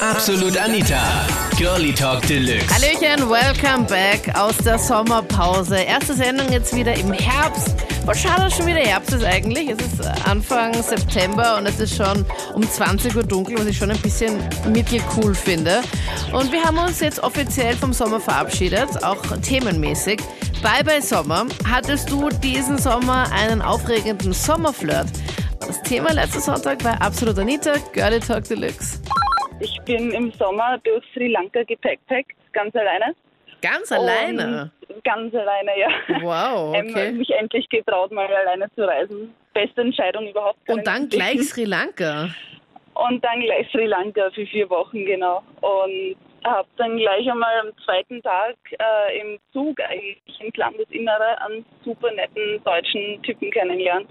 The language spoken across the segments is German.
Absolut Anita. Girlie Talk Deluxe. Hallöchen, welcome back aus der Sommerpause. Erste Sendung jetzt wieder im Herbst. Voll schade, dass schon wieder Herbst ist eigentlich. Es ist Anfang September und es ist schon um 20 Uhr dunkel, was ich schon ein bisschen mittel cool finde. Und wir haben uns jetzt offiziell vom Sommer verabschiedet, auch themenmäßig. Bye bye Sommer. Hattest du diesen Sommer einen aufregenden Sommerflirt? Das Thema letzten Sonntag war Absolut Anita, Girlie Talk Deluxe. Ich bin im Sommer durch Sri Lanka gepackpackt, ganz alleine. Ganz alleine? Und ganz alleine, ja. Wow, Ähm, okay. mich endlich getraut, mal alleine zu reisen. Beste Entscheidung überhaupt. Und ich dann gleich Sri Lanka. Und dann gleich Sri Lanka für vier Wochen, genau. Und habe dann gleich einmal am zweiten Tag äh, im Zug eigentlich ins Landesinnere einen super netten deutschen Typen kennengelernt.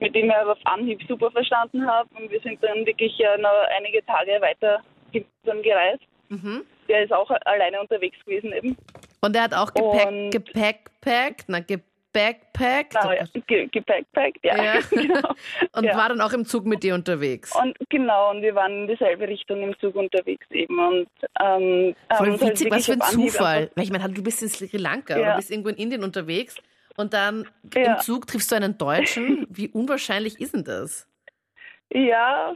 Äh, mit dem ich aber auf Anhieb super verstanden habe. Und wir sind dann wirklich ja noch einige Tage weiter gemeinsam gereist. Mhm. Der ist auch alleine unterwegs gewesen eben. Und er hat auch Gepäck, Gepäckpackt, na, Gepäckpackt. Ah, ja, ge gepackpackt, ja. Ja. genau. Und ja. war dann auch im Zug mit dir unterwegs. Und genau, und wir waren in dieselbe Richtung im Zug unterwegs eben. Und, ähm, Voll halt witzig, was für ein Zufall. Weil ich meine, du bist in Sri Lanka Ja. oder bist irgendwo in Indien unterwegs und dann Ja. im Zug triffst du einen Deutschen. Wie unwahrscheinlich ist denn das? Ja,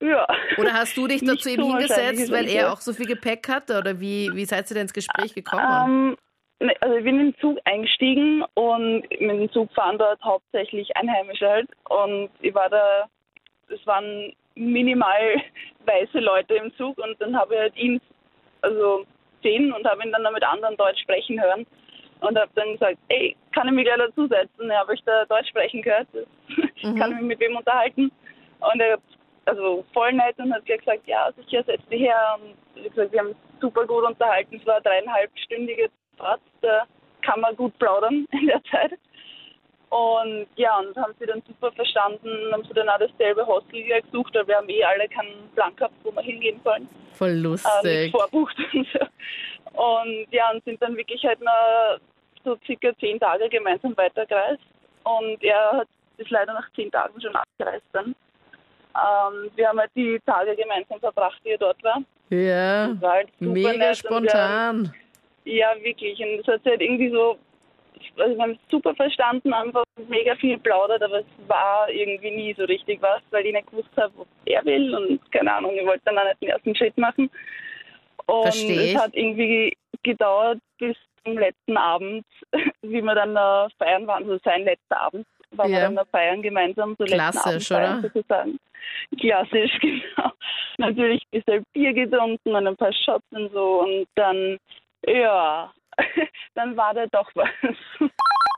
ja. Oder hast du dich Nicht dazu ihm hingesetzt, weil er auch so viel Gepäck hatte? Oder wie, wie seid ihr denn ins Gespräch gekommen? Ähm, ne, also ich bin in den Zug eingestiegen und mit dem Zug fahren dort hauptsächlich Einheimische halt. Und ich war da, es waren minimal weiße Leute im Zug und dann habe ich halt ihn also sehen und habe ihn dann mit anderen Deutsch sprechen hören. Und habe dann gesagt, ey, kann ich mich gleich dazusetzen? Ja, habe ich da Deutsch sprechen gehört? Mhm. Kann ich mich mit wem unterhalten? Und er also voll nett und hat gleich gesagt, ja, sicher, setz dich her. Und wie gesagt, wir haben uns super gut unterhalten. Es war eine dreieinhalbstündige Fahrt, da kann man gut plaudern in der Zeit. Und ja, und haben sie dann super verstanden, haben sie dann auch dasselbe Hostel gesucht, weil wir haben eh alle keinen Plan gehabt, wo wir hingehen sollen Voll äh, lustig. vorbucht und so. Und ja, und sind dann wirklich halt noch so circa zehn Tage gemeinsam weitergereist. Und er hat ist leider nach zehn Tagen schon abgereist dann. Ähm, wir haben halt die Tage gemeinsam verbracht, die er dort war. Ja, war halt mega und wir- spontan. ja, wirklich. Und es hat sich halt irgendwie so, also wir haben es super verstanden, einfach mega viel plaudert, aber es war irgendwie nie so richtig was, weil ich nicht gewusst habe, was er will und keine Ahnung, ich wollte dann auch nicht den ersten Schritt machen. Und Versteh es hat irgendwie gedauert bis zum letzten Abend, wie wir dann äh, feiern waren, also sein letzter Abend, waren Ja. wir dann da feiern gemeinsam, so Klassisch, oder? sozusagen. Klassisch, genau. Natürlich ein bisschen Bier getrunken und ein paar Shots und so und dann, ja, dann war da doch was.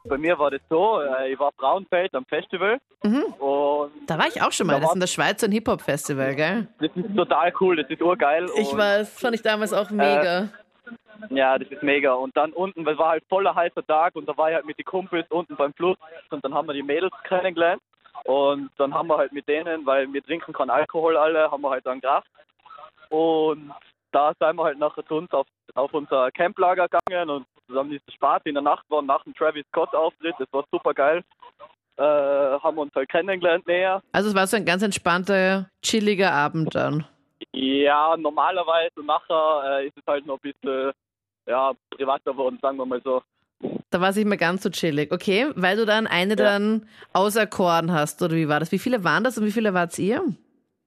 Bei mir war das so, äh, ich war Frauenfeld am Festival Mhm. und Da war ich auch schon mal. Da Das ist in der Schweiz ein Hip-Hop-Festival, gell? das ist total cool, das ist urgeil. Ich weiß, fand ich damals auch mega. Ja, das ist mega. Und dann unten, weil es war halt voller heißer Tag und da war ich halt mit den Kumpels unten beim Fluss und dann haben wir die Mädels kennengelernt und dann haben wir halt mit denen, weil wir trinken keinen Alkohol alle, haben wir halt dann gerafft und da sind wir halt nachher zu uns auf, auf unser Camplager gegangen und zusammen ist Spaß in der Nacht war nach dem Travis Scott Auftritt, das war super geil. Äh, haben uns halt kennengelernt näher. Also es war so ein ganz entspannter, chilliger Abend dann. Ja, normalerweise nachher äh, ist es halt noch ein bisschen ja, privater geworden, sagen wir mal so. Da war es nicht mehr ganz so chillig. Okay, weil du dann eine dann auserkoren hast, oder wie war das? Wie viele waren das und wie viele wart ihr?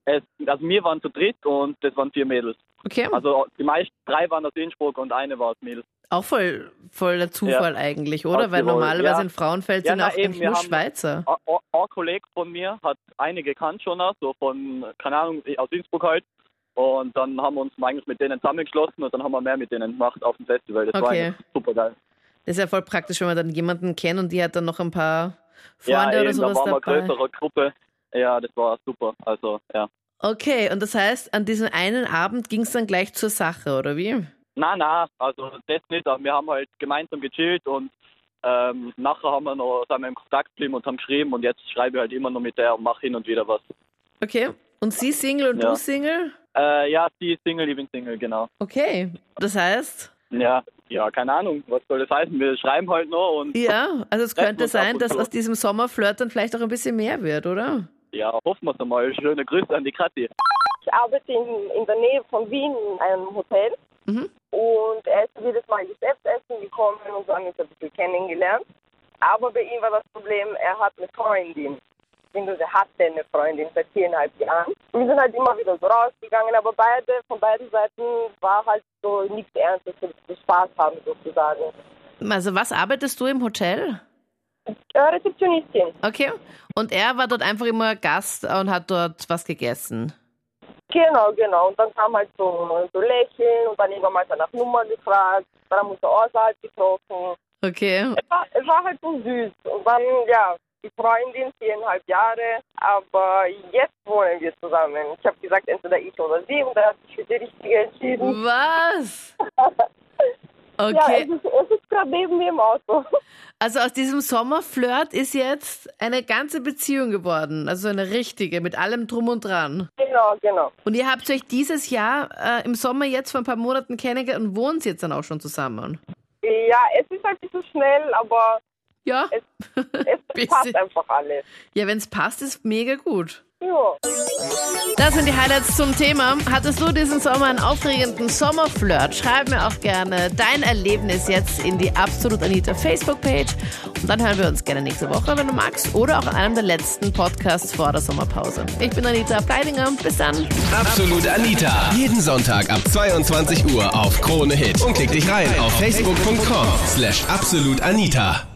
Es, also wir waren zu dritt und das waren vier Mädels. Okay, Also die meisten, drei waren aus Innsbruck und eine war aus Mädels. Auch voll, voll der Zufall eigentlich, oder? Aus Weil Tirol, normalerweise ja. in Frauenfeld Ja, sind na, auch eben, nur Schweizer. Ein, Kollege von mir hat einige kannt schon, auch, so von, keine Ahnung, aus Innsbruck halt. Und dann haben wir uns eigentlich mit denen zusammengeschlossen und dann haben wir mehr mit denen gemacht auf dem Festival. Das war Okay. eigentlich super geil. Das ist ja voll praktisch, wenn man dann jemanden kennt und die hat dann noch ein paar Freunde ja, oder eben, da sowas waren wir dabei. eine größere Gruppe. Ja, das war super. Also, ja. Okay, und das heißt, an diesem einen Abend ging es dann gleich zur Sache, oder wie? Na, na, also das nicht, aber wir haben halt gemeinsam gechillt und ähm, nachher haben wir noch sind wir im Kontakt geblieben und haben geschrieben und jetzt schreibe ich halt immer noch mit der und mache hin und wieder was. Okay. Und sie Single und Ja. du Single? Äh, ja, sie ist Single, ich bin Single, genau. Okay. Das heißt, Ja, ja, keine Ahnung, was soll das heißen? Wir schreiben halt noch und ja, also es könnte sein, dass aus diesem Sommerflirt dann vielleicht auch ein bisschen mehr wird, oder? ja, hoffen wir es einmal. Schöne Grüße an die Kathi. Ich arbeite in, in der Nähe von Wien in einem Hotel. Mhm. Und er ist jedes Mal Geschäftsessen gekommen und so haben wir uns ein bisschen kennengelernt. Aber bei ihm war das Problem, er hat eine Freundin. Beziehungsweise hatte eine Freundin seit viereinhalb Jahren. Wir sind halt immer wieder so rausgegangen, aber beide, von beiden Seiten war halt so nichts Ernstes, so so Spaß haben sozusagen. Also was arbeitest du im Hotel? Äh, Rezeptionistin. Okay. Und er war dort einfach immer Gast und hat dort was gegessen. Genau, genau. Und dann kam halt so, so Lächeln und dann irgendwann mal nach Nummer gefragt. Dann haben wir uns außerhalb getroffen. Okay. Es war, es war halt so süß. Und dann, ja, die Freundin, viereinhalb Jahre. Aber jetzt wohnen wir zusammen. Ich habe gesagt, entweder ich oder sie. Und er hat sich für die Richtige entschieden. Was? Ja, es Okay. ist, es ist gerade neben mir im Auto. Also aus diesem Sommerflirt ist jetzt eine ganze Beziehung geworden. Also eine richtige, mit allem drum und dran. genau, genau. Und ihr habt euch dieses Jahr äh, im Sommer jetzt vor ein paar Monaten kennengelernt und wohnt jetzt dann auch schon zusammen. Ja, es ist ein bisschen schnell, aber Ja, es Bisschen. passt einfach alles. ja wenn es passt, ist mega gut. Ja. Das sind die Highlights zum Thema. Hattest du diesen Sommer einen aufregenden Sommerflirt? Schreib mir auch gerne dein Erlebnis jetzt in die Absolut Anita Facebook-Page. Und dann hören wir uns gerne nächste Woche, wenn du magst. Oder auch an einem der letzten Podcasts vor der Sommerpause. Ich bin Anita Pleidinger. Bis dann. Absolut Anita. Jeden Sonntag ab 22 Uhr auf Krone Hit. Und klick dich rein auf facebook.com slash absolutanita.